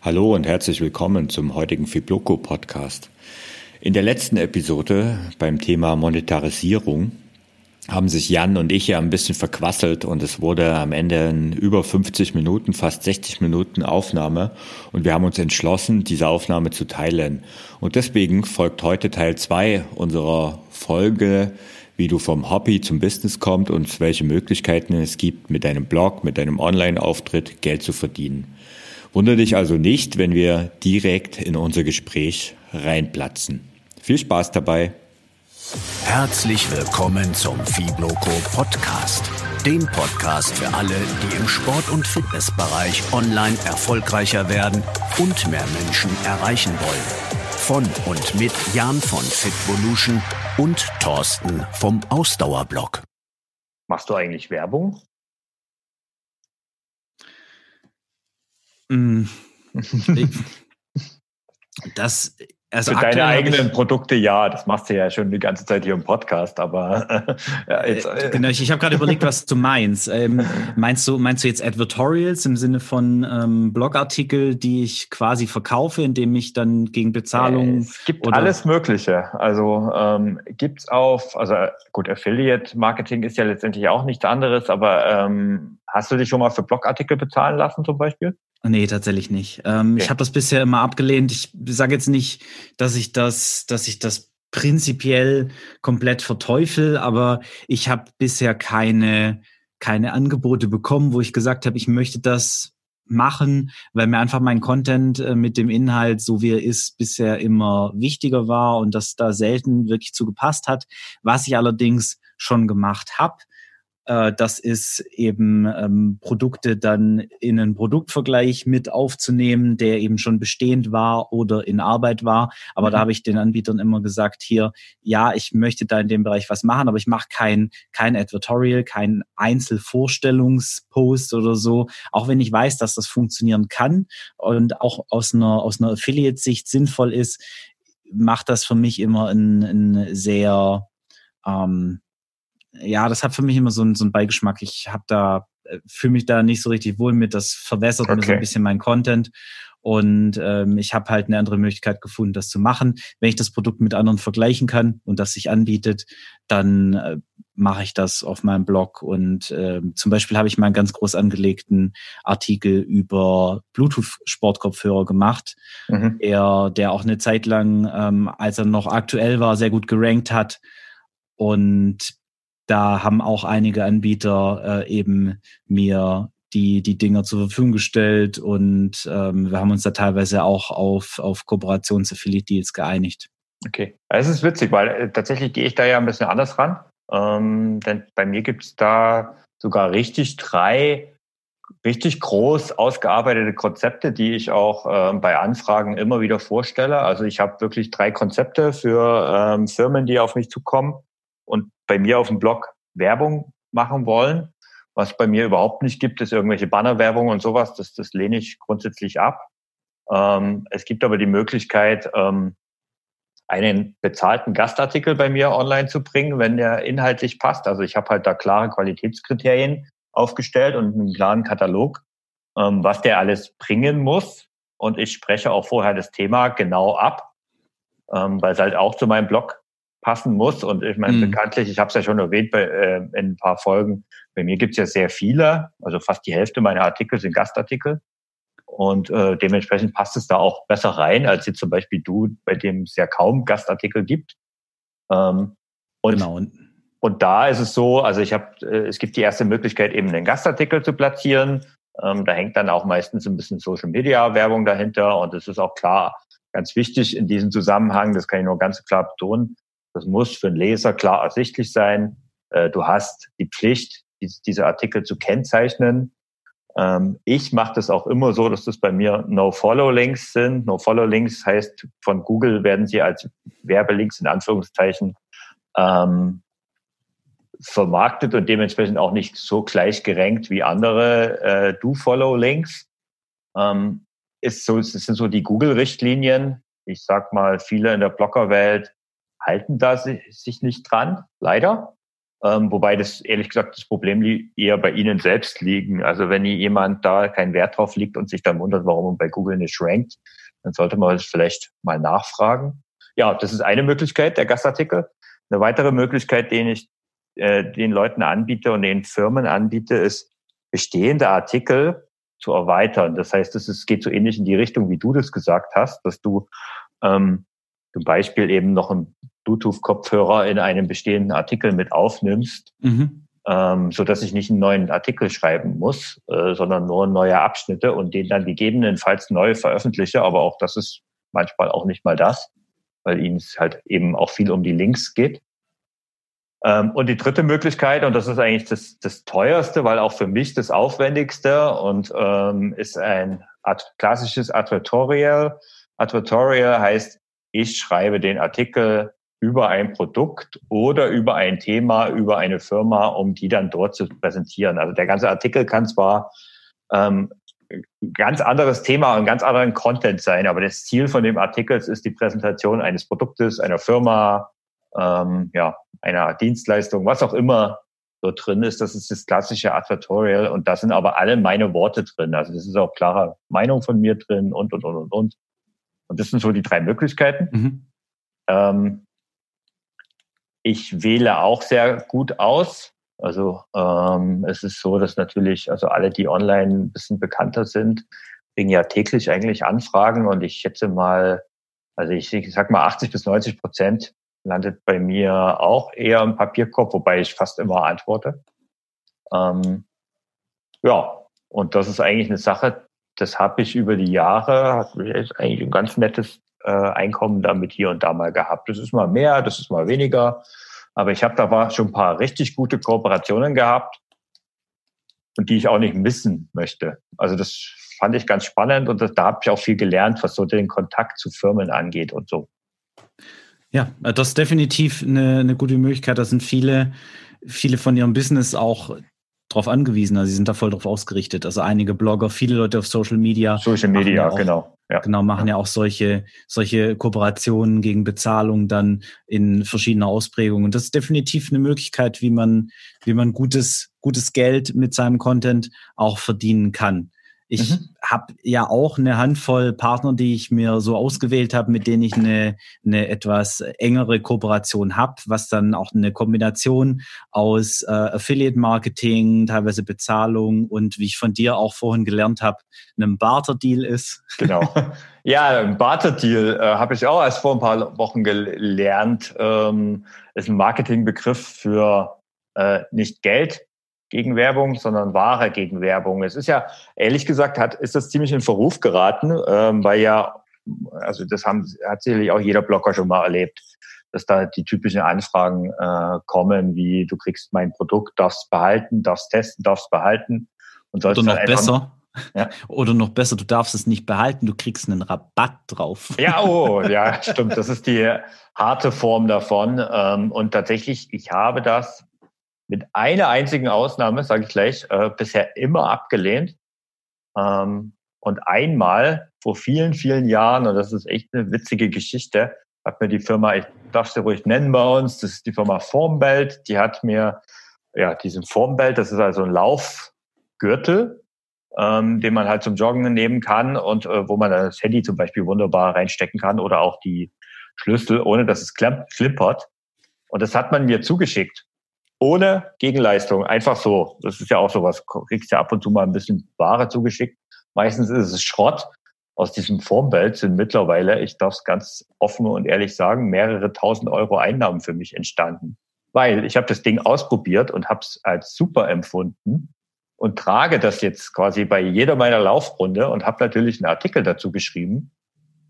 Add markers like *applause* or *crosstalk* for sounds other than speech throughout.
Hallo und herzlich willkommen zum heutigen Fibloco Podcast. In der letzten Episode beim Thema Monetarisierung haben sich Jan und ich ja ein bisschen verquasselt und es wurde am Ende in über 50 Minuten, fast 60 Minuten Aufnahme und wir haben uns entschlossen, diese Aufnahme zu teilen. Und deswegen folgt heute Teil 2 unserer Folge, wie du vom Hobby zum Business kommst und welche Möglichkeiten es gibt, mit deinem Blog, mit deinem Online-Auftritt Geld zu verdienen. Wundere dich also nicht, wenn wir direkt in unser Gespräch reinplatzen. Viel Spaß dabei. Herzlich willkommen zum Fibloco Podcast. Dem Podcast für alle, die im Sport- und Fitnessbereich online erfolgreicher werden und mehr Menschen erreichen wollen. Von und mit Jan von Fitvolution und Thorsten vom Ausdauerblog. Machst du eigentlich Werbung? *laughs* das also Für deine eigenen Produkte ja, das machst du ja schon die ganze Zeit hier im Podcast, aber *laughs* ja, jetzt, äh, äh. genau, ich, ich habe gerade überlegt, was du meinst. Ähm, *laughs* meinst du meinst du jetzt Advertorials im Sinne von ähm, Blogartikel, die ich quasi verkaufe, indem ich dann gegen Bezahlung es gibt oder? alles Mögliche. Also ähm, gibt's auf, also gut, Affiliate Marketing ist ja letztendlich auch nichts anderes, aber ähm, hast du dich schon mal für Blogartikel bezahlen lassen zum Beispiel? Nee, tatsächlich nicht. Ähm, okay. Ich habe das bisher immer abgelehnt. Ich sage jetzt nicht, dass ich das, dass ich das prinzipiell komplett verteufel, aber ich habe bisher keine, keine Angebote bekommen, wo ich gesagt habe, ich möchte das machen, weil mir einfach mein Content äh, mit dem Inhalt, so wie er ist, bisher immer wichtiger war und das da selten wirklich zugepasst hat. Was ich allerdings schon gemacht habe, das ist eben ähm, Produkte dann in einen Produktvergleich mit aufzunehmen, der eben schon bestehend war oder in Arbeit war. Aber mhm. da habe ich den Anbietern immer gesagt, hier, ja, ich möchte da in dem Bereich was machen, aber ich mache kein, kein Advertorial, kein Einzelvorstellungspost oder so, auch wenn ich weiß, dass das funktionieren kann und auch aus einer, aus einer Affiliate-Sicht sinnvoll ist, macht das für mich immer ein, ein sehr ähm, ja, das hat für mich immer so, einen, so einen Beigeschmack. Ich habe da, äh, fühle mich da nicht so richtig wohl mit. Das verwässert okay. mir so ein bisschen mein Content. Und ähm, ich habe halt eine andere Möglichkeit gefunden, das zu machen. Wenn ich das Produkt mit anderen vergleichen kann und das sich anbietet, dann äh, mache ich das auf meinem Blog. Und äh, zum Beispiel habe ich mal einen ganz groß angelegten Artikel über Bluetooth-Sportkopfhörer gemacht, mhm. er, der auch eine Zeit lang, ähm, als er noch aktuell war, sehr gut gerankt hat. Und da haben auch einige Anbieter äh, eben mir die, die Dinger zur Verfügung gestellt und ähm, wir haben uns da teilweise auch auf, auf Kooperations-Affiliate-Deals geeinigt. Okay, es ist witzig, weil äh, tatsächlich gehe ich da ja ein bisschen anders ran. Ähm, denn bei mir gibt es da sogar richtig drei richtig groß ausgearbeitete Konzepte, die ich auch äh, bei Anfragen immer wieder vorstelle. Also ich habe wirklich drei Konzepte für ähm, Firmen, die auf mich zukommen und bei mir auf dem Blog Werbung machen wollen. Was bei mir überhaupt nicht gibt, ist irgendwelche Bannerwerbung und sowas. Das, das lehne ich grundsätzlich ab. Ähm, es gibt aber die Möglichkeit, ähm, einen bezahlten Gastartikel bei mir online zu bringen, wenn der inhaltlich passt. Also ich habe halt da klare Qualitätskriterien aufgestellt und einen klaren Katalog, ähm, was der alles bringen muss. Und ich spreche auch vorher das Thema genau ab, ähm, weil es halt auch zu meinem Blog passen muss. Und ich meine, mhm. bekanntlich, ich habe es ja schon erwähnt bei, äh, in ein paar Folgen, bei mir gibt es ja sehr viele, also fast die Hälfte meiner Artikel sind Gastartikel. Und äh, dementsprechend passt es da auch besser rein, als jetzt zum Beispiel du, bei dem es ja kaum Gastartikel gibt. Ähm, und, genau. und da ist es so, also ich habe, äh, es gibt die erste Möglichkeit, eben einen Gastartikel zu platzieren. Ähm, da hängt dann auch meistens ein bisschen Social Media Werbung dahinter und es ist auch klar, ganz wichtig in diesem Zusammenhang, das kann ich nur ganz klar betonen, das muss für den Leser klar ersichtlich sein. Äh, du hast die Pflicht, diese Artikel zu kennzeichnen. Ähm, ich mache das auch immer so, dass das bei mir No-Follow-Links sind. No-Follow-Links heißt, von Google werden sie als Werbelinks in Anführungszeichen ähm, vermarktet und dementsprechend auch nicht so gleich gerankt wie andere äh, Do-Follow-Links. Ähm, ist so, das sind so die Google-Richtlinien. Ich sag mal, viele in der Bloggerwelt halten da sich nicht dran, leider. Ähm, wobei das ehrlich gesagt das Problem eher bei Ihnen selbst liegen. Also wenn jemand da keinen Wert drauf liegt und sich dann wundert, warum man bei Google nicht rankt, dann sollte man das vielleicht mal nachfragen. Ja, das ist eine Möglichkeit, der Gastartikel. Eine weitere Möglichkeit, den ich äh, den Leuten anbiete und den Firmen anbiete, ist bestehende Artikel zu erweitern. Das heißt, es geht so ähnlich in die Richtung, wie du das gesagt hast, dass du ähm, zum Beispiel eben noch einen Bluetooth-Kopfhörer in einem bestehenden Artikel mit aufnimmst, mhm. ähm, so dass ich nicht einen neuen Artikel schreiben muss, äh, sondern nur neue Abschnitte und den dann gegebenenfalls neu veröffentliche. Aber auch das ist manchmal auch nicht mal das, weil ihnen es halt eben auch viel um die Links geht. Ähm, und die dritte Möglichkeit, und das ist eigentlich das, das teuerste, weil auch für mich das aufwendigste und ähm, ist ein klassisches Advertorial. Advertorial heißt, ich schreibe den Artikel über ein Produkt oder über ein Thema, über eine Firma, um die dann dort zu präsentieren. Also der ganze Artikel kann zwar ähm, ganz anderes Thema und ganz anderen Content sein, aber das Ziel von dem Artikel ist die Präsentation eines Produktes, einer Firma, ähm, ja, einer Dienstleistung, was auch immer dort drin ist. Das ist das klassische Advertorial und da sind aber alle meine Worte drin. Also das ist auch klare Meinung von mir drin und, und, und, und, und. Und das sind so die drei Möglichkeiten. Mhm. Ähm, ich wähle auch sehr gut aus. Also ähm, es ist so, dass natürlich, also alle, die online ein bisschen bekannter sind, kriegen ja täglich eigentlich Anfragen und ich schätze mal, also ich, ich sag mal 80 bis 90 Prozent landet bei mir auch eher im Papierkorb, wobei ich fast immer antworte. Ähm, ja, und das ist eigentlich eine Sache, das habe ich über die Jahre, hat eigentlich ein ganz nettes äh, Einkommen damit hier und da mal gehabt. Das ist mal mehr, das ist mal weniger. Aber ich habe da war schon ein paar richtig gute Kooperationen gehabt und die ich auch nicht missen möchte. Also das fand ich ganz spannend und das, da habe ich auch viel gelernt, was so den Kontakt zu Firmen angeht und so. Ja, das ist definitiv eine, eine gute Möglichkeit. Da sind viele, viele von ihrem Business auch drauf angewiesen. Also sie sind da voll drauf ausgerichtet. Also einige Blogger, viele Leute auf Social Media. Social Media, ja auch, genau. Ja. Genau, machen ja auch solche, solche Kooperationen gegen Bezahlung dann in verschiedener Ausprägung. Und das ist definitiv eine Möglichkeit, wie man, wie man gutes, gutes Geld mit seinem Content auch verdienen kann. Ich mhm. habe ja auch eine Handvoll Partner, die ich mir so ausgewählt habe, mit denen ich eine, eine etwas engere Kooperation habe, was dann auch eine Kombination aus äh, Affiliate-Marketing, teilweise Bezahlung und wie ich von dir auch vorhin gelernt habe, einem Barter-Deal ist. Genau. *laughs* Ja, ein Barter-Deal äh, habe ich auch erst vor ein paar Wochen gelernt. Ähm, ist ein Marketingbegriff für äh, nicht Geld, gegen Werbung, sondern Ware gegen Werbung. Es ist ja, ehrlich gesagt, hat, ist das ziemlich in Verruf geraten, ähm, weil ja, also das haben, hat sicherlich auch jeder Blogger schon mal erlebt, dass da die typischen Anfragen äh, kommen, wie du kriegst mein Produkt, darfst behalten, darfst testen, darfst behalten. Und sollst Oder noch besser. Ja. *laughs* Oder noch besser, du darfst es nicht behalten, du kriegst einen Rabatt drauf. *laughs* Ja, oh, ja, *laughs* stimmt. Das ist die harte Form davon. Ähm, und tatsächlich, ich habe das mit einer einzigen Ausnahme, sage ich gleich, äh, bisher immer abgelehnt. Ähm, und einmal vor vielen, vielen Jahren, und das ist echt eine witzige Geschichte, hat mir die Firma, ich darf sie ruhig nennen bei uns, das ist die Firma Formbelt, die hat mir ja diesen Formbelt, das ist also ein Laufgürtel, ähm, den man halt zum Joggen nehmen kann und äh, wo man das Handy zum Beispiel wunderbar reinstecken kann oder auch die Schlüssel, ohne dass es klimpert. Und das hat man mir zugeschickt ohne Gegenleistung, einfach so. Das ist ja auch sowas. Kriegst ja ab und zu mal ein bisschen Ware zugeschickt. Meistens ist es Schrott. Aus diesem Formbelt sind mittlerweile, ich darf es ganz offen und ehrlich sagen, mehrere tausend Euro Einnahmen für mich entstanden. Weil ich habe das Ding ausprobiert und habe es als super empfunden und trage das jetzt quasi bei jeder meiner Laufrunde und habe natürlich einen Artikel dazu geschrieben,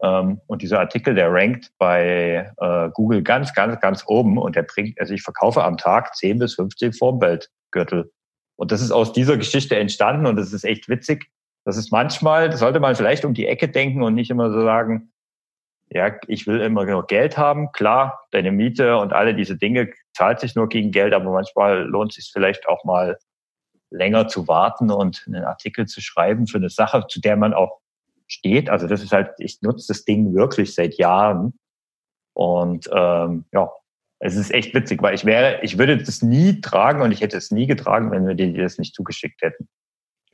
und dieser Artikel, der rankt bei äh, Google ganz, ganz, ganz oben und der bringt, also ich verkaufe am Tag 10 bis 15 Formbeltgürtel. Und das ist aus dieser Geschichte entstanden und das ist echt witzig. Das ist manchmal, das sollte man vielleicht um die Ecke denken und nicht immer so sagen, ja, ich will immer nur Geld haben. Klar, deine Miete und alle diese Dinge zahlt sich nur gegen Geld, aber manchmal lohnt es sich vielleicht auch mal länger zu warten und einen Artikel zu schreiben für eine Sache, zu der man auch steht. Also das ist halt, ich nutze das Ding wirklich seit Jahren. Und ähm, ja, Es ist echt witzig, weil ich wäre, ich würde das nie tragen und ich hätte es nie getragen, wenn wir dir das nicht zugeschickt hätten.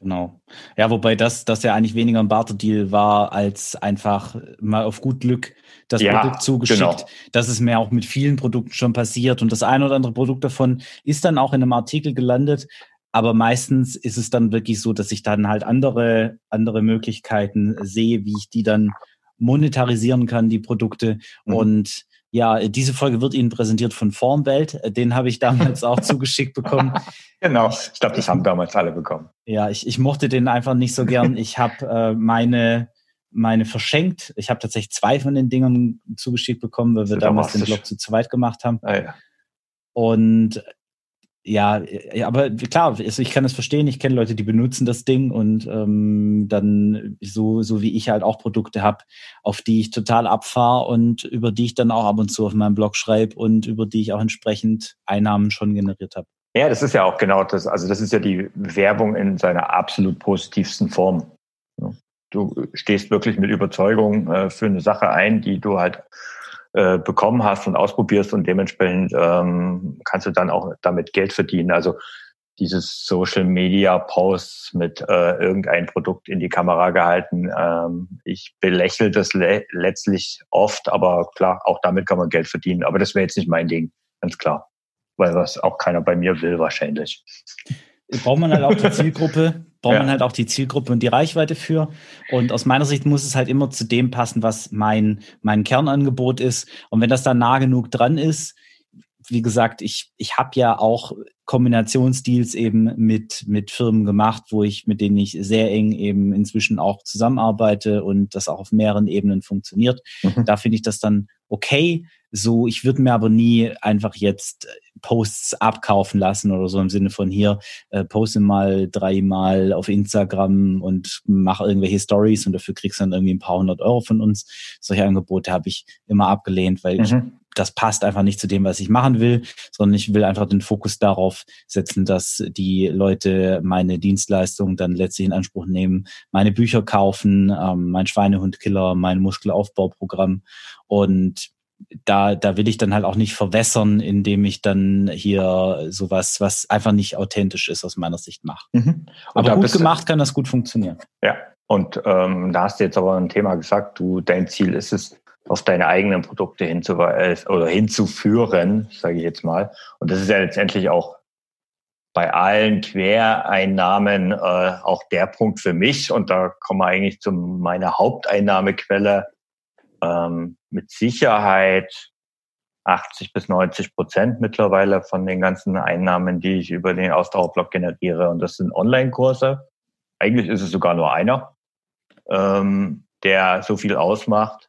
Genau. Ja, wobei das, das ja eigentlich weniger ein Barterdeal war, als einfach mal auf gut Glück das ja, Produkt zugeschickt. Genau. Das ist mir auch mit vielen Produkten schon passiert. Und das ein oder andere Produkt davon ist dann auch in einem Artikel gelandet. Aber meistens ist es dann wirklich so, dass ich dann halt andere, andere Möglichkeiten sehe, wie ich die dann monetarisieren kann, die Produkte. Mhm. Und ja, diese Folge wird Ihnen präsentiert von Formwelt. Den habe ich damals auch *laughs* zugeschickt bekommen. Genau, ich glaube, das haben damals alle bekommen. Ja, ich, ich mochte den einfach nicht so gern. *laughs* Ich habe äh, meine meine verschenkt. Ich habe tatsächlich zwei von den Dingern zugeschickt bekommen, weil wir damals den Blog zu zweit gemacht haben. Ah, ja. Und ja, aber klar, also ich kann es verstehen. Ich kenne Leute, die benutzen das Ding und ähm, dann so so wie ich halt auch Produkte habe, auf die ich total abfahre und über die ich dann auch ab und zu auf meinem Blog schreibe und über die ich auch entsprechend Einnahmen schon generiert habe. Ja, das ist ja auch genau das. Also das ist ja die Werbung in seiner absolut positivsten Form. Du stehst wirklich mit Überzeugung äh, für eine Sache ein, die du halt äh, bekommen hast und ausprobierst und dementsprechend ähm, kannst du dann auch damit Geld verdienen. Also dieses Social Media Posts mit äh, irgendein Produkt in die Kamera gehalten. Ähm, ich belächle das le letztlich oft, aber klar, auch damit kann man Geld verdienen. Aber das wäre jetzt nicht mein Ding, ganz klar. Weil was auch keiner bei mir will wahrscheinlich. Braucht man halt auch die Zielgruppe, braucht ja. man halt auch die Zielgruppe und die Reichweite für. Und aus meiner Sicht muss es halt immer zu dem passen, was mein, mein Kernangebot ist. Und wenn das dann nah genug dran ist, wie gesagt, ich, ich habe ja auch Kombinationsdeals eben mit, mit Firmen gemacht, wo ich, mit denen ich sehr eng eben inzwischen auch zusammenarbeite und das auch auf mehreren Ebenen funktioniert. Mhm. Da finde ich das dann okay. So, ich würde mir aber nie einfach jetzt Posts abkaufen lassen oder so im Sinne von hier, äh, poste mal dreimal auf Instagram und mach irgendwelche Stories und dafür kriegst du dann irgendwie ein paar hundert Euro von uns. Solche Angebote habe ich immer abgelehnt, weil mhm. ich das passt einfach nicht zu dem, was ich machen will, sondern ich will einfach den Fokus darauf setzen, dass die Leute meine Dienstleistung dann letztlich in Anspruch nehmen, meine Bücher kaufen, ähm, mein Schweinehundkiller, mein Muskelaufbauprogramm und da, da will ich dann halt auch nicht verwässern, indem ich dann hier sowas, was einfach nicht authentisch ist, aus meiner Sicht mache. Mhm. Aber gut gemacht kann das gut funktionieren. Ja, und ähm, da hast du jetzt aber ein Thema gesagt, du, dein Ziel ist es, auf deine eigenen Produkte hinzuweisen oder hinzuführen, sage ich jetzt mal. Und das ist ja letztendlich auch bei allen Quereinnahmen äh, auch der Punkt für mich. Und da kommen wir eigentlich zu meiner Haupteinnahmequelle. Ähm, mit Sicherheit 80 bis 90 Prozent mittlerweile von den ganzen Einnahmen, die ich über den Ausdauerblock generiere. Und das sind Online-Kurse. Eigentlich ist es sogar nur einer, ähm, der so viel ausmacht.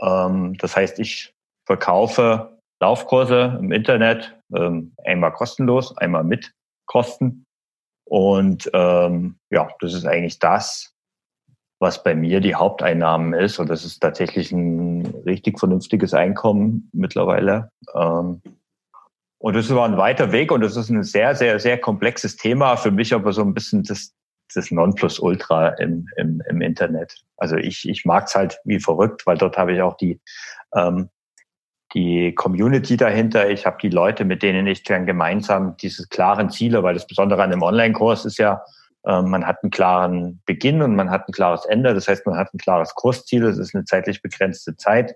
Ähm, das heißt, ich verkaufe Laufkurse im Internet, ähm, einmal kostenlos, einmal mit Kosten. Und ähm, ja, das ist eigentlich das, was bei mir die Haupteinnahmen ist. Und das ist tatsächlich ein richtig vernünftiges Einkommen mittlerweile. Ähm, und das war ein weiter Weg und das ist ein sehr, sehr, sehr komplexes Thema. Für mich aber so ein bisschen das das Nonplusultra im, im, im Internet. Also ich, ich mag es halt wie verrückt, weil dort habe ich auch die, ähm, die Community dahinter. Ich habe die Leute, mit denen ich dann gemeinsam diese klaren Ziele, weil das Besondere an einem Online-Kurs ist ja, man hat einen klaren Beginn und man hat ein klares Ende. Das heißt, man hat ein klares Kursziel. Es ist eine zeitlich begrenzte Zeit.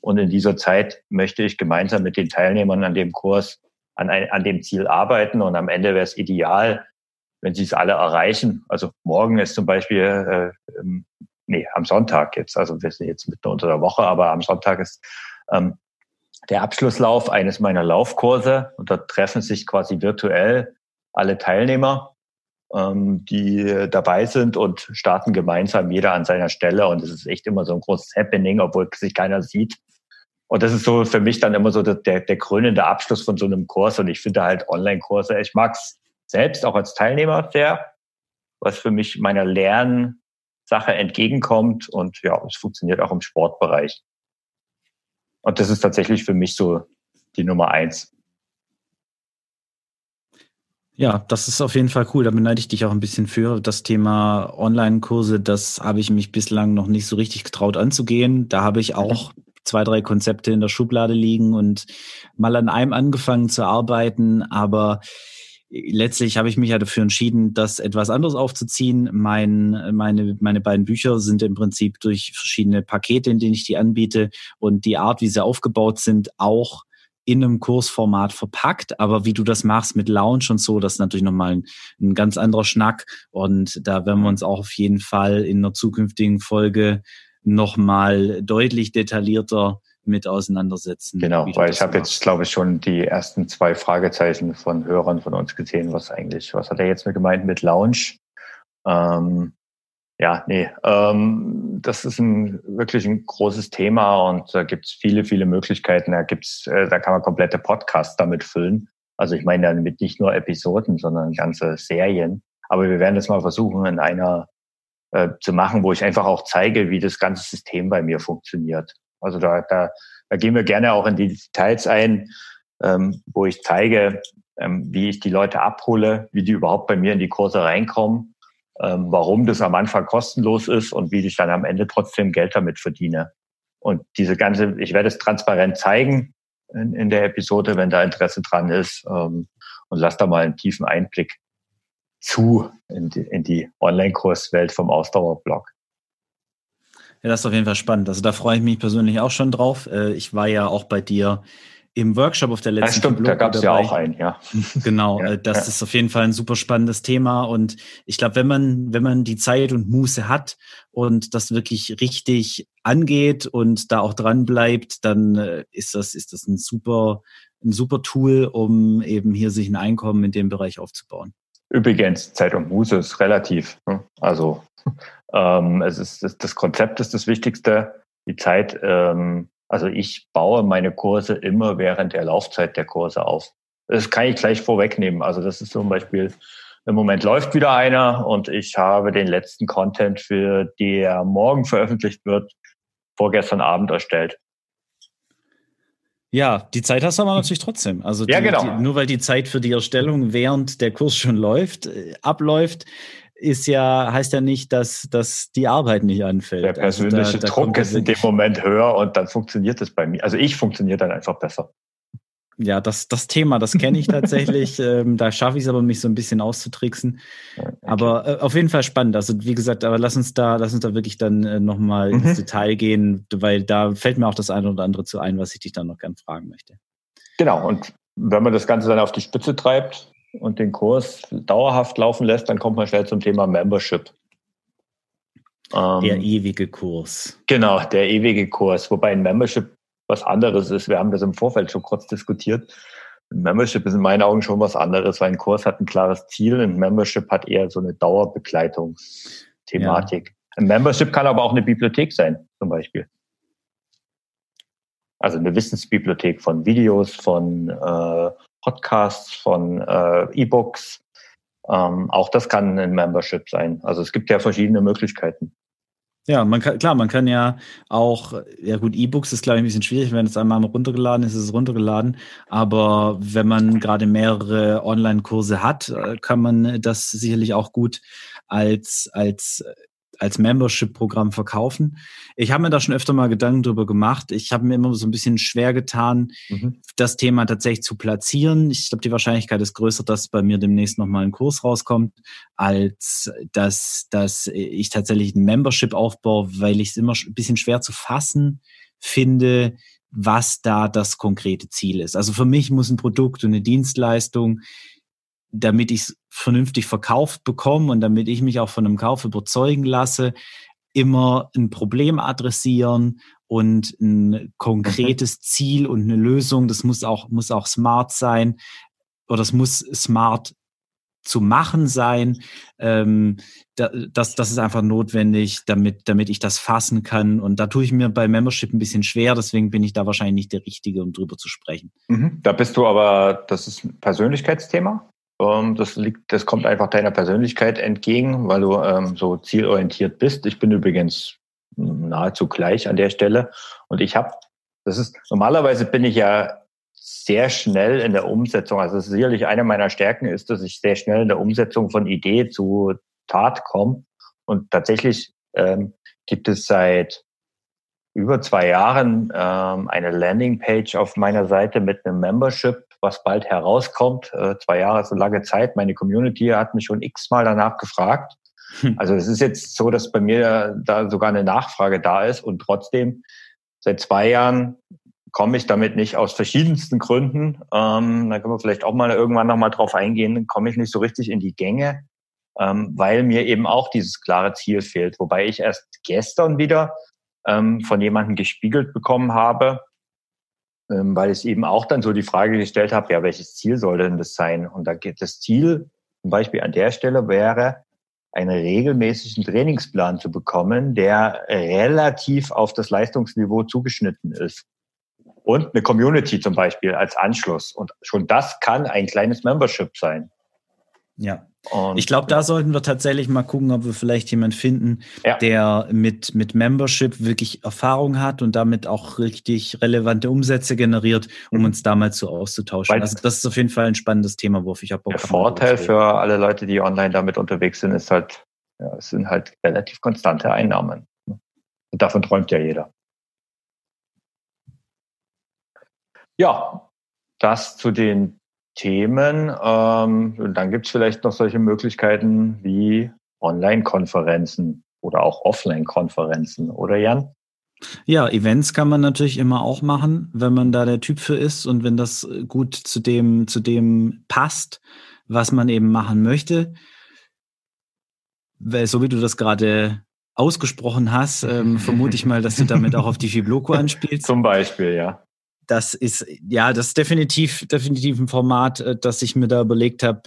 Und in dieser Zeit möchte ich gemeinsam mit den Teilnehmern an dem Kurs an, ein, an dem Ziel arbeiten. Und am Ende wäre es ideal, wenn sie es alle erreichen. Also morgen ist zum Beispiel, äh, nee, am Sonntag jetzt, also wir sind jetzt mitten unter der Woche, aber am Sonntag ist ähm, der Abschlusslauf eines meiner Laufkurse und dort treffen sich quasi virtuell alle Teilnehmer, ähm, die dabei sind und starten gemeinsam jeder an seiner Stelle und es ist echt immer so ein großes Happening, obwohl sich keiner sieht. Und das ist so für mich dann immer so der, der krönende Abschluss von so einem Kurs. Und ich finde halt Online-Kurse, ich mag's selbst auch als Teilnehmer sehr, was für mich meiner Lernsache entgegenkommt. Und ja, es funktioniert auch im Sportbereich. Und das ist tatsächlich für mich so die Nummer eins. Ja, das ist auf jeden Fall cool. Da beneide ich dich auch ein bisschen für. Das Thema Online-Kurse, das habe ich mich bislang noch nicht so richtig getraut anzugehen. Da habe ich auch zwei, drei Konzepte in der Schublade liegen und mal an einem angefangen zu arbeiten, aber letztlich habe ich mich ja dafür entschieden, das etwas anderes aufzuziehen. Mein, meine, meine beiden Bücher sind im Prinzip durch verschiedene Pakete, in denen ich die anbiete und die Art, wie sie aufgebaut sind, auch in einem Kursformat verpackt. Aber wie du das machst mit Lounge und so, das ist natürlich nochmal ein, ein ganz anderer Schnack. Und da werden wir uns auch auf jeden Fall in einer zukünftigen Folge nochmal deutlich detaillierter mit auseinandersetzen. Genau, weil ich habe jetzt, glaube ich, schon die ersten zwei Fragezeichen von Hörern von uns gesehen, was eigentlich, was hat er jetzt mit gemeint mit Lounge? Ähm, ja, nee, ähm, das ist ein wirklich ein großes Thema und da gibt's viele, viele Möglichkeiten. Da gibt's, äh, da kann man komplette Podcasts damit füllen. Also ich meine damit nicht nur Episoden, sondern ganze Serien. Aber wir werden das mal versuchen, in einer äh, zu machen, wo ich einfach auch zeige, wie das ganze System bei mir funktioniert. Also da, da, da gehen wir gerne auch in die Details ein, ähm, wo ich zeige, ähm, wie ich die Leute abhole, wie die überhaupt bei mir in die Kurse reinkommen, warum das am Anfang kostenlos ist und wie ich dann am Ende trotzdem Geld damit verdiene. Und diese ganze, ich werde es transparent zeigen in, in der Episode, wenn da Interesse dran ist, ähm, und lass da mal einen tiefen Einblick zu in die, in die Online-Kurswelt vom Ausdauerblog. Ja, das ist auf jeden Fall spannend. Also da freue ich mich persönlich auch schon drauf. Äh, ich war ja auch bei dir im Workshop auf der letzten ja, stimmt, Blog da gab es ja auch einen, ja. *laughs* Genau, ja, äh, das ja. ist auf jeden Fall ein super spannendes Thema und ich glaube, wenn man wenn man die Zeit und Muße hat und das wirklich richtig angeht und da auch dran bleibt, dann äh, ist das ist das ein super ein super Tool, um eben hier sich ein Einkommen in dem Bereich aufzubauen. Übrigens, Zeit und Muße ist relativ. Ne? Also *laughs* ähm, es ist das, das, Konzept ist das Wichtigste. Die Zeit, ähm, also ich baue meine Kurse immer während der Laufzeit der Kurse auf. Das kann ich gleich vorwegnehmen. Also das ist zum Beispiel, im Moment läuft wieder einer und ich habe den letzten Content, für der morgen veröffentlicht wird, vorgestern Abend erstellt. Ja, die Zeit hast du aber natürlich trotzdem. Also ja, die, genau. Die, nur weil die Zeit für die Erstellung während der Kurs schon läuft, äh, abläuft, ist ja, heißt ja nicht, dass, dass die Arbeit nicht anfällt. Der persönliche also da, da Druck ist in dem Moment höher und dann funktioniert es bei mir. Also ich funktioniere dann einfach besser. Ja, das, das Thema, das kenne ich tatsächlich. *laughs* ähm, da schaffe ich es aber, mich so ein bisschen auszutricksen. okay. Aber äh, auf jeden Fall spannend. Also wie gesagt, aber lass uns da, lass uns da wirklich dann äh, nochmal mhm. ins Detail gehen, weil da fällt mir auch das eine oder andere zu ein, was ich dich dann noch gern fragen möchte. Genau, und wenn man das Ganze dann auf die Spitze treibt, und den Kurs dauerhaft laufen lässt, dann kommt man schnell zum Thema Membership. der ähm, ewige Kurs. Genau, der ewige Kurs, wobei ein Membership was anderes ist. Wir haben das im Vorfeld schon kurz diskutiert. Ein Membership ist in meinen Augen schon was anderes, weil ein Kurs hat ein klares Ziel, ein Membership hat eher so eine Dauerbegleitungsthematik. Ja. Ein Membership kann aber auch eine Bibliothek sein, zum Beispiel. Also eine Wissensbibliothek von Videos, von äh, Podcasts, von äh, E-Books. Ähm, auch das kann ein Membership sein. Also es gibt ja verschiedene Möglichkeiten. Ja, man kann, klar, man kann ja auch, ja gut, E-Books ist, glaube ich, ein bisschen schwierig. Wenn es einmal runtergeladen ist, ist es runtergeladen. Aber wenn man gerade mehrere Online-Kurse hat, äh, kann man das sicherlich auch gut als, als als Membership-Programm verkaufen. Ich habe mir da schon öfter mal Gedanken drüber gemacht. Ich habe mir immer so ein bisschen schwer getan, mhm. das Thema tatsächlich zu platzieren. Ich glaube, die Wahrscheinlichkeit ist größer, dass bei mir demnächst nochmal ein Kurs rauskommt, als dass, dass ich tatsächlich ein Membership aufbaue, weil ich es immer ein bisschen schwer zu fassen finde, was da das konkrete Ziel ist. Also für mich muss ein Produkt und eine Dienstleistung damit ich es vernünftig verkauft bekomme und damit ich mich auch von einem Kauf überzeugen lasse, immer ein Problem adressieren und ein konkretes mhm. Ziel und eine Lösung. Das muss auch, muss auch smart sein oder es muss smart zu machen sein. Ähm, das, das ist einfach notwendig, damit, damit ich das fassen kann. Und da tue ich mir bei Membership ein bisschen schwer, deswegen bin ich da wahrscheinlich nicht der Richtige, um drüber zu sprechen. Mhm. Da bist du aber, das ist ein Persönlichkeitsthema? Ähm, das liegt, das kommt einfach deiner Persönlichkeit entgegen, weil du ähm, so zielorientiert bist. Ich bin übrigens nahezu gleich an der Stelle. Und ich habe, das ist, normalerweise bin ich ja sehr schnell in der Umsetzung. Also sicherlich eine meiner Stärken ist, dass ich sehr schnell in der Umsetzung von Idee zu Tat komme. Und tatsächlich ähm, gibt es seit über zwei Jahren ähm, eine Landingpage auf meiner Seite mit einem Membership, was bald herauskommt. Äh, zwei Jahre ist eine lange Zeit. Meine Community hat mich schon x-mal danach gefragt. Hm. Also es ist jetzt so, dass bei mir da sogar eine Nachfrage da ist und trotzdem seit zwei Jahren komme ich damit nicht aus verschiedensten Gründen. Ähm, da können wir vielleicht auch mal irgendwann nochmal drauf eingehen. Komme ich nicht so richtig in die Gänge, ähm, weil mir eben auch dieses klare Ziel fehlt. Wobei ich erst gestern wieder ähm, von jemandem gespiegelt bekommen habe, weil ich eben auch dann so die Frage gestellt habe, ja, welches Ziel soll denn das sein? Und da geht das Ziel zum Beispiel an der Stelle wäre, einen regelmäßigen Trainingsplan zu bekommen, der relativ auf das Leistungsniveau zugeschnitten ist. Und eine Community zum Beispiel als Anschluss. Und schon das kann ein kleines Membership sein. Ja. Und, ich glaube, da sollten wir tatsächlich mal gucken, ob wir vielleicht jemanden finden, ja. der mit, mit Membership wirklich Erfahrung hat und damit auch richtig relevante Umsätze generiert, um mhm. uns damals so auszutauschen. Weil also das ist auf jeden Fall ein spannendes Thema, worauf ich habe Der Vorteil für alle Leute, die online damit unterwegs sind, ist halt, ja, es sind halt relativ konstante Einnahmen. Und davon träumt ja jeder. Ja, das zu den Themen. Ähm, und dann gibt es vielleicht noch solche Möglichkeiten wie Online-Konferenzen oder auch Offline-Konferenzen, oder Jan? Ja, Events kann man natürlich immer auch machen, wenn man da der Typ für ist und wenn das gut zu dem, zu dem passt, was man eben machen möchte. Weil, so wie du das gerade ausgesprochen hast, ähm, vermute ich mal, dass du damit auch auf die Fibloco anspielst. *laughs* Zum Beispiel, ja das ist ja das ist definitiv definitiv ein Format, äh, das ich mir da überlegt habe,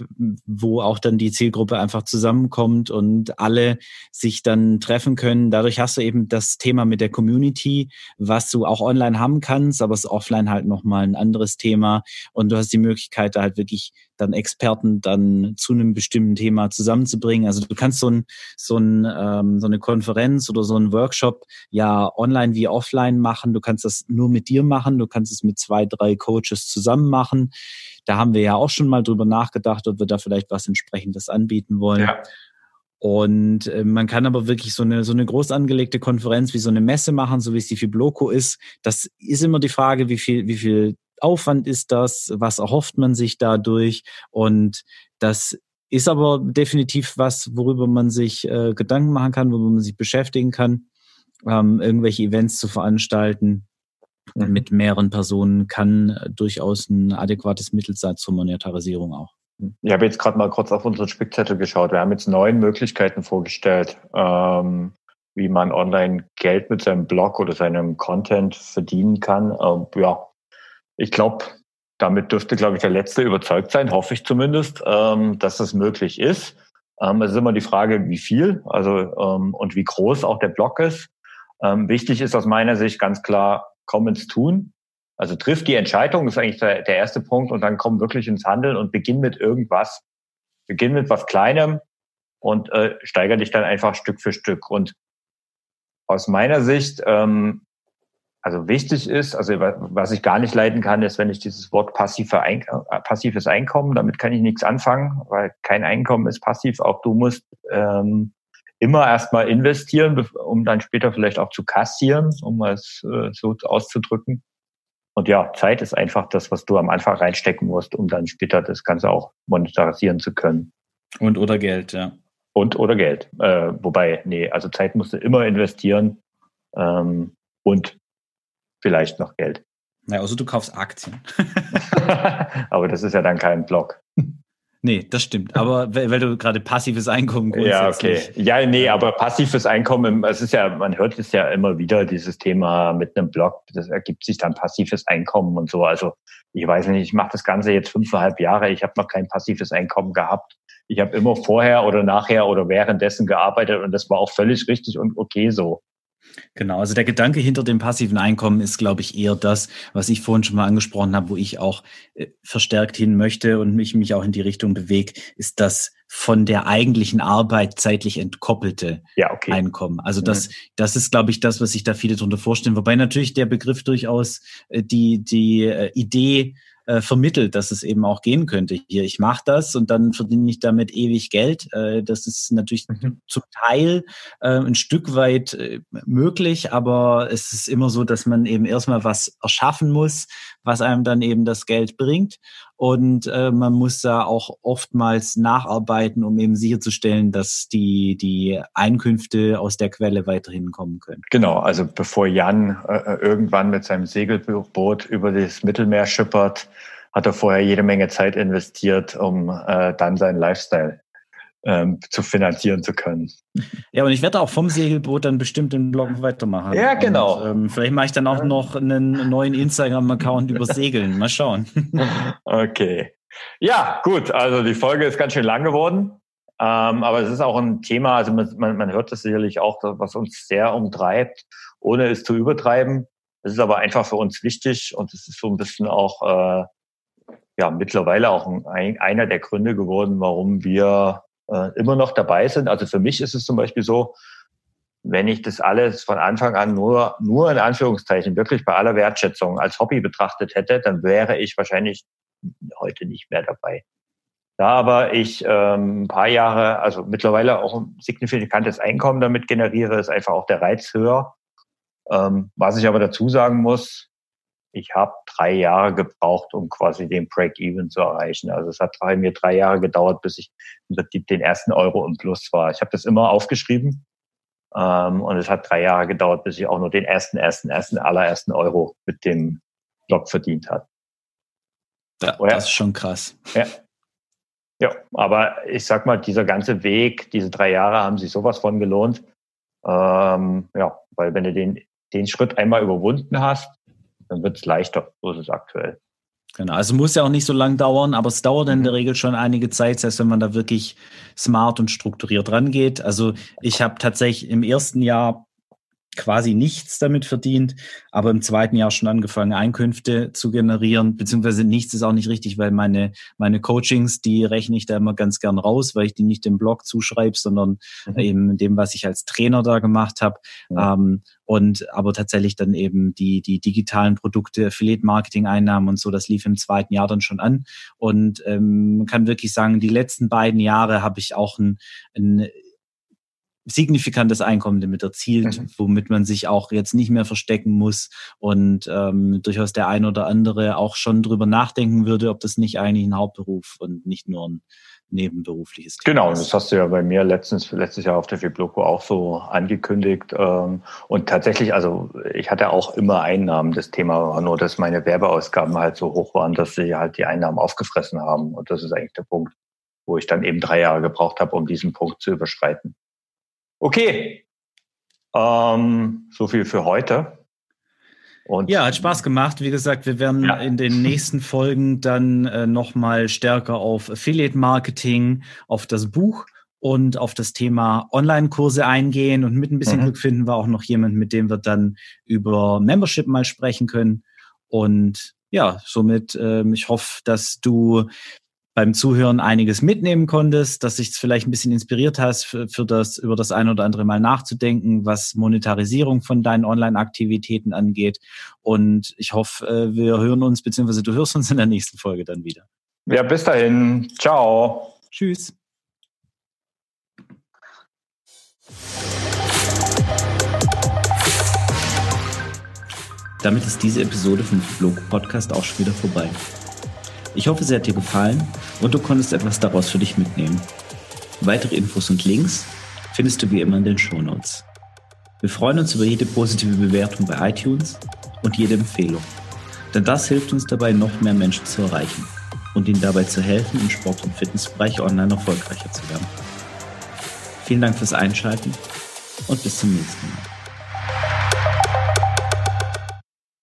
wo auch dann die Zielgruppe einfach zusammenkommt und alle sich dann treffen können. Dadurch hast du eben das Thema mit der Community, was du auch online haben kannst, aber es offline halt noch mal ein anderes Thema und du hast die Möglichkeit da halt wirklich dann Experten dann zu einem bestimmten Thema zusammenzubringen. Also du kannst so, ein, so, ein, ähm, so eine Konferenz oder so einen Workshop ja online wie offline machen. Du kannst das nur mit dir machen. Du kannst es mit zwei, drei Coaches zusammen machen. Da haben wir ja auch schon mal drüber nachgedacht, ob wir da vielleicht was entsprechendes anbieten wollen. Ja. Und äh, man kann aber wirklich so eine, so eine groß angelegte Konferenz wie so eine Messe machen, so wie es die Fibloco ist. Das ist immer die Frage, wie viel, wie viel Aufwand ist das? Was erhofft man sich dadurch? Und das ist aber definitiv was, worüber man sich äh, Gedanken machen kann, worüber man sich beschäftigen kann, ähm, irgendwelche Events zu veranstalten. Mit mehreren Personen kann äh, durchaus ein adäquates Mittel sein zur Monetarisierung auch. Ich habe jetzt gerade mal kurz auf unseren Spickzettel geschaut. Wir haben jetzt neun Möglichkeiten vorgestellt, ähm, wie man online Geld mit seinem Blog oder seinem Content verdienen kann. Ähm, ja, ich glaube, damit dürfte, glaube ich, der Letzte überzeugt sein, hoffe ich zumindest, ähm, dass das möglich ist. Ähm, es ist immer die Frage, wie viel also ähm, und wie groß auch der Block ist. Ähm, wichtig ist aus meiner Sicht ganz klar, komm ins Tun. Also triff die Entscheidung, ist eigentlich der, erste Punkt, und dann komm wirklich ins Handeln und beginn mit irgendwas. Beginn mit was Kleinem und äh, steiger dich dann einfach Stück für Stück. Und aus meiner Sicht ähm, also wichtig ist, also was ich gar nicht leiten kann, ist, wenn ich dieses Wort passive Ein äh, passives Einkommen, damit kann ich nichts anfangen, weil kein Einkommen ist passiv. Auch du musst ähm, immer erstmal investieren, um dann später vielleicht auch zu kassieren, um es äh, so auszudrücken. Und ja, Zeit ist einfach das, was du am Anfang reinstecken musst, um dann später das Ganze auch monetarisieren zu können. Und oder Geld, ja. Und oder Geld. Äh, wobei, nee, also Zeit musst du immer investieren. Ähm, und vielleicht noch Geld. Ja, also du kaufst Aktien. *laughs* *laughs* Aber das ist ja dann kein Blog. Nee, das stimmt. Aber weil, du gerade passives Einkommen Ja, okay. Ja, nee, aber passives Einkommen, es ist ja, man hört es ja immer wieder, dieses Thema mit einem Blog, das ergibt sich dann passives Einkommen und so. Also ich weiß nicht, ich mache das Ganze jetzt fünfeinhalb Jahre, ich habe noch kein passives Einkommen gehabt. Ich habe immer vorher oder nachher oder währenddessen gearbeitet und das war auch völlig richtig und okay so. Genau, also der Gedanke hinter dem passiven Einkommen ist, glaube ich, eher das, was ich vorhin schon mal angesprochen habe, wo ich auch äh, verstärkt hin möchte und mich, mich auch in die Richtung bewege, ist das von der eigentlichen Arbeit zeitlich entkoppelte ja, okay. Einkommen. Also das, mhm. das ist, glaube ich, das, was sich da viele darunter vorstellen. Wobei natürlich der Begriff durchaus äh, die, die äh, Idee äh, vermittelt, dass es eben auch gehen könnte. Hier, ich mache das und dann verdiene ich damit ewig Geld. Äh, das ist natürlich mhm. zum Teil äh, ein Stück weit möglich, aber es ist immer so, dass man eben erstmal was erschaffen muss, was einem dann eben das Geld bringt. Und äh, man muss da auch oftmals nacharbeiten, um eben sicherzustellen, dass die, die Einkünfte aus der Quelle weiterhin kommen können. Genau, also bevor Jan äh, äh irgendwann mit seinem Segelboot über das Mittelmeer schippert, hat er vorher jede Menge Zeit investiert, um äh, dann seinen Lifestyle ähm, zu finanzieren zu können. Ja, und ich werde auch vom Segelboot dann bestimmt den Blog weitermachen. Ja, genau. Und, ähm, vielleicht mache ich dann auch noch einen neuen Instagram-Account über Segeln. Mal schauen. *laughs* Okay. Ja, gut. Also die Folge ist ganz schön lang geworden. Ähm, aber es ist auch ein Thema, also man, man, hört das sicherlich auch, was uns sehr umtreibt, ohne es zu übertreiben. Es ist aber einfach für uns wichtig und es ist so ein bisschen auch äh, ja mittlerweile auch ein, einer der Gründe geworden, warum wir äh, immer noch dabei sind. Also für mich ist es zum Beispiel so, wenn ich das alles von Anfang an nur, nur in Anführungszeichen, wirklich bei aller Wertschätzung als Hobby betrachtet hätte, dann wäre ich wahrscheinlich heute nicht mehr dabei. Da aber ich ähm, ein paar Jahre, also mittlerweile auch ein signifikantes Einkommen damit generiere, ist einfach auch der Reiz höher. Ähm, was ich aber dazu sagen muss, ich habe drei Jahre gebraucht, um quasi den Break-Even zu erreichen. Also es hat bei mir drei Jahre gedauert, bis ich im Prinzip den ersten Euro im Plus war. Ich habe das immer aufgeschrieben ähm, und es hat drei Jahre gedauert, bis ich auch nur den ersten, ersten, ersten, allerersten Euro mit dem Blog verdient habe. Ja, oh das ist schon krass. Ja. Ja, aber ich sag mal, dieser ganze Weg, diese drei Jahre haben sich sowas von gelohnt. Ähm, ja, weil wenn du den, den Schritt einmal überwunden hast, dann wird es leichter. So ist es aktuell. Genau, also muss ja auch nicht so lang dauern, aber es dauert in der mhm. Regel schon einige Zeit, selbst wenn man da wirklich smart und strukturiert rangeht. Also ich habe tatsächlich im ersten Jahr quasi nichts damit verdient, aber im zweiten Jahr schon angefangen, Einkünfte zu generieren, beziehungsweise nichts ist auch nicht richtig, weil meine, meine Coachings, die rechne ich da immer ganz gern raus, weil ich die nicht dem Blog zuschreibe, sondern mhm. eben dem, was ich als Trainer da gemacht habe. Mhm. Ähm, und aber tatsächlich dann eben die, die digitalen Produkte, Affiliate-Marketing-Einnahmen und so, das lief im zweiten Jahr dann schon an. Und ähm, man kann wirklich sagen, die letzten beiden Jahre habe ich auch ein, ein signifikantes Einkommen damit erzielt, mhm. womit man sich auch jetzt nicht mehr verstecken muss und ähm, durchaus der ein oder andere auch schon drüber nachdenken würde, ob das nicht eigentlich ein Hauptberuf und nicht nur ein nebenberufliches Thema Genau, das hast du ja bei mir letztens, letztes Jahr auf der Fibloco auch so angekündigt. Ähm, und tatsächlich, also ich hatte auch immer Einnahmen. Das Thema war nur, dass meine Werbeausgaben halt so hoch waren, dass sie halt die Einnahmen aufgefressen haben. Und das ist eigentlich der Punkt, wo ich dann eben drei Jahre gebraucht habe, um diesen Punkt zu überschreiten. Okay. Ähm, so viel für heute. Und ja, hat Spaß gemacht. Wie gesagt, wir werden ja. in den nächsten *laughs* Folgen dann äh, nochmal stärker auf Affiliate Marketing, auf das Buch und auf das Thema Online-Kurse eingehen. Und mit ein bisschen mhm. Glück finden wir auch noch jemanden, mit dem wir dann über Membership mal sprechen können. Und ja, somit, äh, ich hoffe, dass du beim Zuhören einiges mitnehmen konntest, dass dich vielleicht ein bisschen inspiriert hast, für, für das, über das ein oder andere Mal nachzudenken, was Monetarisierung von deinen Online-Aktivitäten angeht. Und ich hoffe, äh, wir hören uns, beziehungsweise du hörst uns in der nächsten Folge dann wieder. Ja, bis dahin. Ciao. Tschüss. Damit ist diese Episode vom Blog Podcast auch schon wieder vorbei. Ich hoffe, sie hat dir gefallen und du konntest etwas daraus für dich mitnehmen. Weitere Infos und Links findest du wie immer in den Show Notes. Wir freuen uns über jede positive Bewertung bei iTunes und jede Empfehlung, denn das hilft uns dabei, noch mehr Menschen zu erreichen und ihnen dabei zu helfen, im Sport- und Fitnessbereich online erfolgreicher zu werden. Vielen Dank fürs Einschalten und bis zum nächsten Mal.